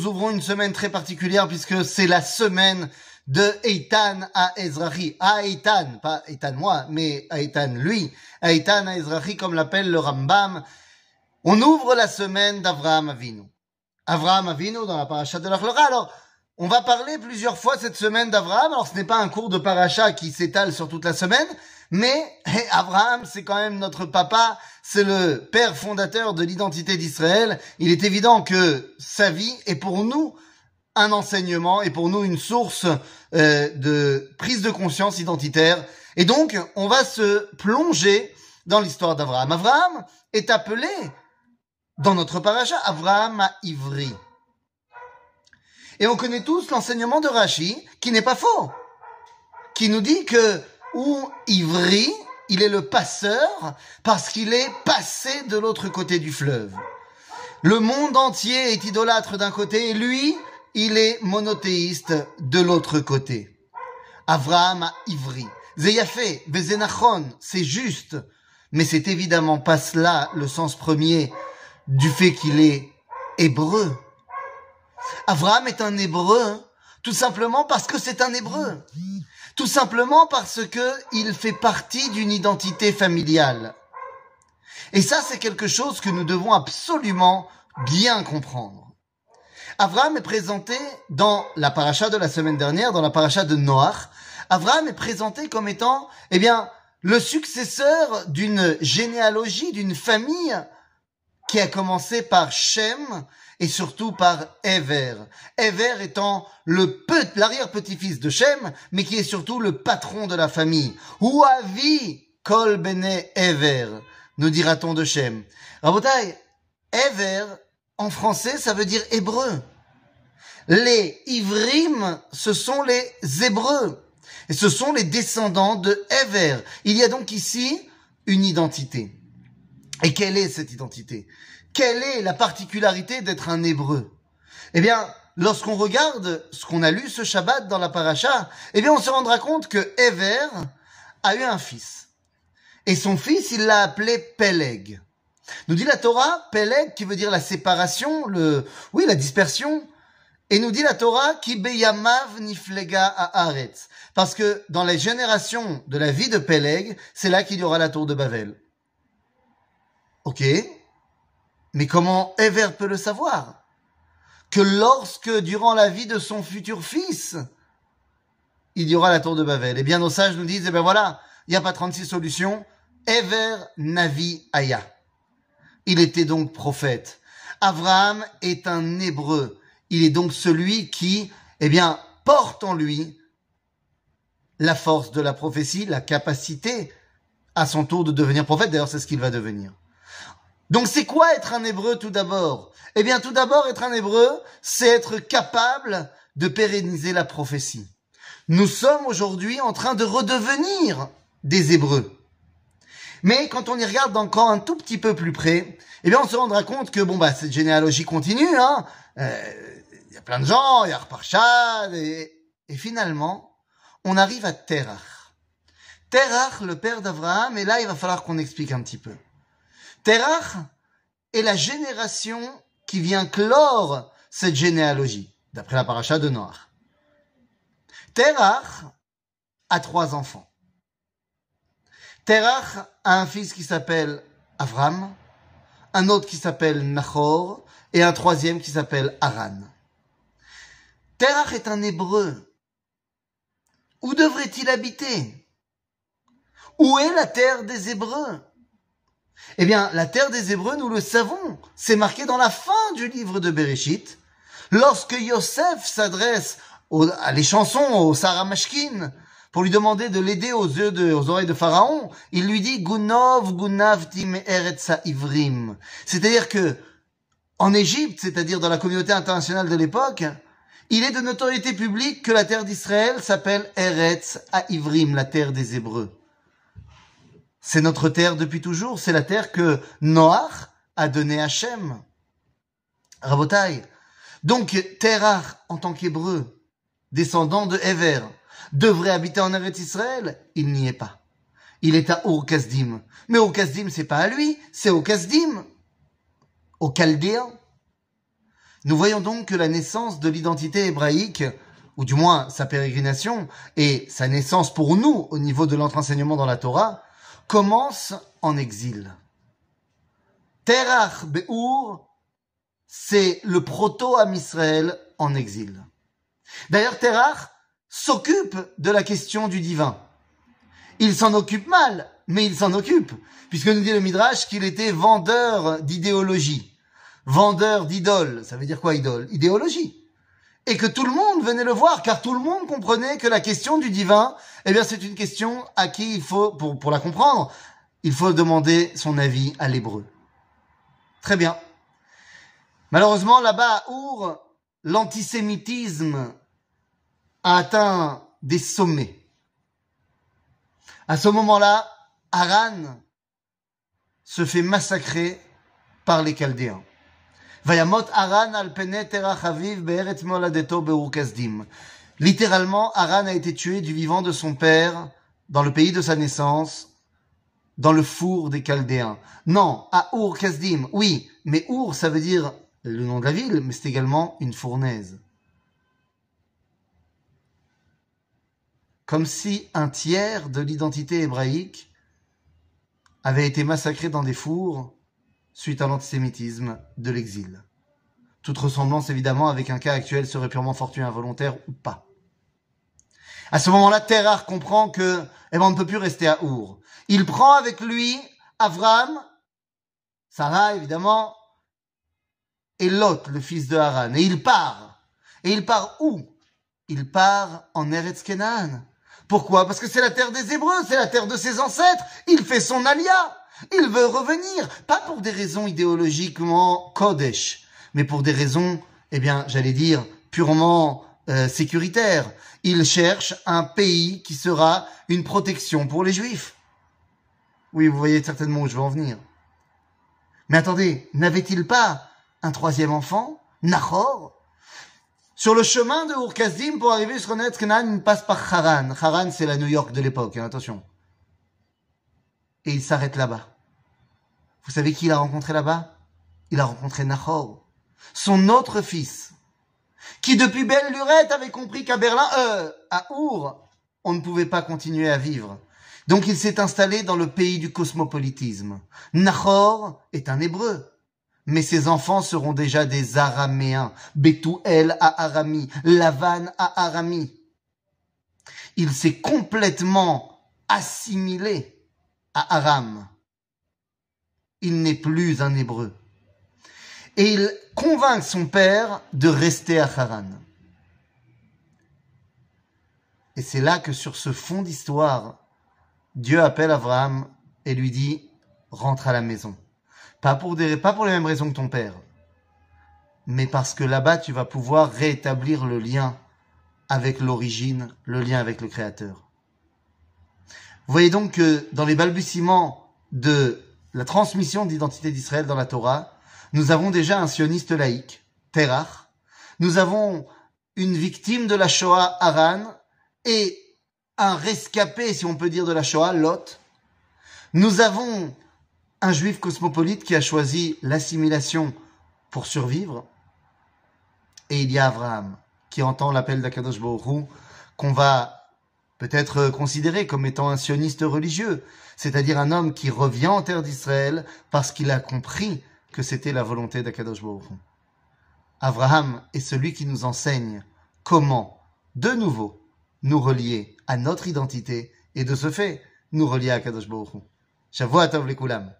nous ouvrons une semaine très particulière puisque c'est la semaine de Eitan à Ezrahi. À Eitan, pas Eitan moi, mais Eitan lui. Eitan à Ezrahi comme l'appelle le Rambam. On ouvre la semaine d'Avraham Avinu. Avraham Avinu dans la paracha de l'Achlora. Alors, on va parler plusieurs fois cette semaine d'Avraham. Alors, ce n'est pas un cours de paracha qui s'étale sur toute la semaine, mais Abraham, c'est quand même notre papa, c'est le père fondateur de l'identité d'Israël. Il est évident que sa vie est pour nous un enseignement et pour nous une source euh, de prise de conscience identitaire. Et donc, on va se plonger dans l'histoire d'Abraham. Abraham est appelé dans notre paracha Abraham à Ivry. Et on connaît tous l'enseignement de Rashi, qui n'est pas faux, qui nous dit que ou Ivry, il est le passeur parce qu'il est passé de l'autre côté du fleuve. Le monde entier est idolâtre d'un côté et lui, il est monothéiste de l'autre côté. Avraham a Ivry. Zeyafé, Bezenachon, c'est juste, mais c'est évidemment pas cela le sens premier du fait qu'il est hébreu. Avraham est un hébreu, tout simplement parce que c'est un hébreu. Tout simplement parce que il fait partie d'une identité familiale. Et ça, c'est quelque chose que nous devons absolument bien comprendre. Abraham est présenté dans la paracha de la semaine dernière, dans la paracha de Noach. Abraham est présenté comme étant, eh bien, le successeur d'une généalogie, d'une famille qui a commencé par Shem et surtout par Ever. Ever étant le l'arrière-petit-fils de Shem, mais qui est surtout le patron de la famille. Ouavi kol bene Ever, nous dira-t-on de Shem. Rabotai, Ever, en français, ça veut dire hébreu. Les Ivrim, ce sont les Hébreux. Et ce sont les descendants de Ever. Il y a donc ici une identité. Et quelle est cette identité? Quelle est la particularité d'être un hébreu? Eh bien, lorsqu'on regarde ce qu'on a lu ce Shabbat dans la paracha, eh bien, on se rendra compte que Ever a eu un fils. Et son fils, il l'a appelé Peleg. Nous dit la Torah, Peleg, qui veut dire la séparation, le, oui, la dispersion. Et nous dit la Torah, qui beyamav niflega à Aretz. Parce que dans les générations de la vie de Peleg, c'est là qu'il y aura la tour de Babel. Ok, mais comment Ever peut le savoir? Que lorsque, durant la vie de son futur fils, il y aura la tour de Babel. Eh bien, nos sages nous disent, eh bien voilà, il n'y a pas 36 solutions. Ever Navi Aya. Il était donc prophète. Abraham est un hébreu. Il est donc celui qui, eh bien, porte en lui la force de la prophétie, la capacité à son tour de devenir prophète. D'ailleurs, c'est ce qu'il va devenir. Donc c'est quoi être un hébreu tout d'abord? Eh bien tout d'abord être un hébreu, c'est être capable de pérenniser la prophétie. Nous sommes aujourd'hui en train de redevenir des hébreux. Mais quand on y regarde encore un tout petit peu plus près, eh bien on se rendra compte que bon bah cette généalogie continue, hein. Euh, il y a plein de gens, il y a Arparchad, et, finalement on arrive à Terach. Terach, le père d'Abraham, et là il va falloir qu'on explique un petit peu. Terach est la génération qui vient clore cette généalogie, d'après la paracha de Noir. Terach a trois enfants. Terach a un fils qui s'appelle Avram, un autre qui s'appelle Nachor et un troisième qui s'appelle Aran. Terach est un hébreu. Où devrait-il habiter? Où est la terre des Hébreux? Eh bien, la terre des Hébreux, nous le savons, c'est marqué dans la fin du livre de Bereshit. Lorsque Yosef s'adresse à les chansons au Sarah Mashkin pour lui demander de l'aider aux yeux de, aux oreilles de Pharaon, il lui dit Gunov Gunavtim Eretza Ivrim. C'est-à-dire que, en Égypte, c'est-à-dire dans la communauté internationale de l'époque, il est de notoriété publique que la terre d'Israël s'appelle Eretz Ivrim, la terre des Hébreux. C'est notre terre depuis toujours. C'est la terre que Noach a donnée à Shem. Rabotai. Donc, Terach, en tant qu'hébreu, descendant de Ever, devrait habiter en Eretz Israël. Il n'y est pas. Il est à Ur-Kasdim. Mais Ur-Kasdim, c'est pas à lui, c'est au Kasdim. Au Chaldéen. Nous voyons donc que la naissance de l'identité hébraïque, ou du moins sa pérégrination, et sa naissance pour nous au niveau de notre enseignement dans la Torah, commence en exil. Terach Be'ur, c'est le proto-Am Israël en exil. D'ailleurs, Terach s'occupe de la question du divin. Il s'en occupe mal, mais il s'en occupe, puisque nous dit le Midrash qu'il était vendeur d'idéologie, vendeur d'idoles. Ça veut dire quoi idole? Idéologie. Et que tout le monde venait le voir, car tout le monde comprenait que la question du divin, eh bien, c'est une question à qui il faut, pour, la comprendre, il faut demander son avis à l'hébreu. Très bien. Malheureusement, là-bas à Our, l'antisémitisme a atteint des sommets. À ce moment-là, Aran se fait massacrer par les Chaldéens. Vayamot Aran al Littéralement, Aran a été tué du vivant de son père dans le pays de sa naissance, dans le four des Chaldéens. Non, à Ur oui, mais Ur, ça veut dire le nom de la ville, mais c'est également une fournaise. Comme si un tiers de l'identité hébraïque avait été massacré dans des fours suite à l'antisémitisme de l'exil. Toute ressemblance évidemment avec un cas actuel serait purement fortuit, involontaire ou pas. À ce moment-là, Terrar comprend que, eh ben, on ne peut plus rester à Our. Il prend avec lui Avram, Sarah évidemment, et Lot, le fils de Haran. Et il part. Et il part où? Il part en Eretz Kenan. Pourquoi? Parce que c'est la terre des Hébreux, c'est la terre de ses ancêtres. Il fait son alia. Il veut revenir, pas pour des raisons idéologiquement Kodesh, mais pour des raisons, eh bien, j'allais dire, purement euh, sécuritaires. Il cherche un pays qui sera une protection pour les Juifs. Oui, vous voyez certainement où je veux en venir. Mais attendez, n'avait-il pas un troisième enfant, Nahor. Sur le chemin de Urkazim pour arriver sur Netz il passe par Haran. Haran, c'est la New York de l'époque, hein, attention. Et il s'arrête là-bas. Vous savez qui il a rencontré là-bas? Il a rencontré Nahor, son autre fils, qui depuis belle lurette avait compris qu'à Berlin, euh, à Our, on ne pouvait pas continuer à vivre. Donc il s'est installé dans le pays du cosmopolitisme. Nahor est un hébreu mais ses enfants seront déjà des Araméens. Bethuel à Arami, Lavan à Arami. Il s'est complètement assimilé à Aram. Il n'est plus un Hébreu. Et il convainc son père de rester à Haran. Et c'est là que sur ce fond d'histoire, Dieu appelle Abraham et lui dit, rentre à la maison. Pas pour, les mêmes raisons que ton père, mais parce que là-bas, tu vas pouvoir rétablir le lien avec l'origine, le lien avec le Créateur. Voyez donc que dans les balbutiements de la transmission d'identité d'Israël dans la Torah, nous avons déjà un sioniste laïque, Terach, nous avons une victime de la Shoah, Aran, et un rescapé, si on peut dire, de la Shoah, Lot. Nous avons un juif cosmopolite qui a choisi l'assimilation pour survivre. Et il y a Abraham qui entend l'appel d'Akadosh Baruch qu'on va peut-être considérer comme étant un sioniste religieux, c'est-à-dire un homme qui revient en terre d'Israël parce qu'il a compris que c'était la volonté d'Akadosh Baruch Abraham est celui qui nous enseigne comment, de nouveau, nous relier à notre identité et de ce fait, nous relier à Kadosh Baruch Hu. Lekulam.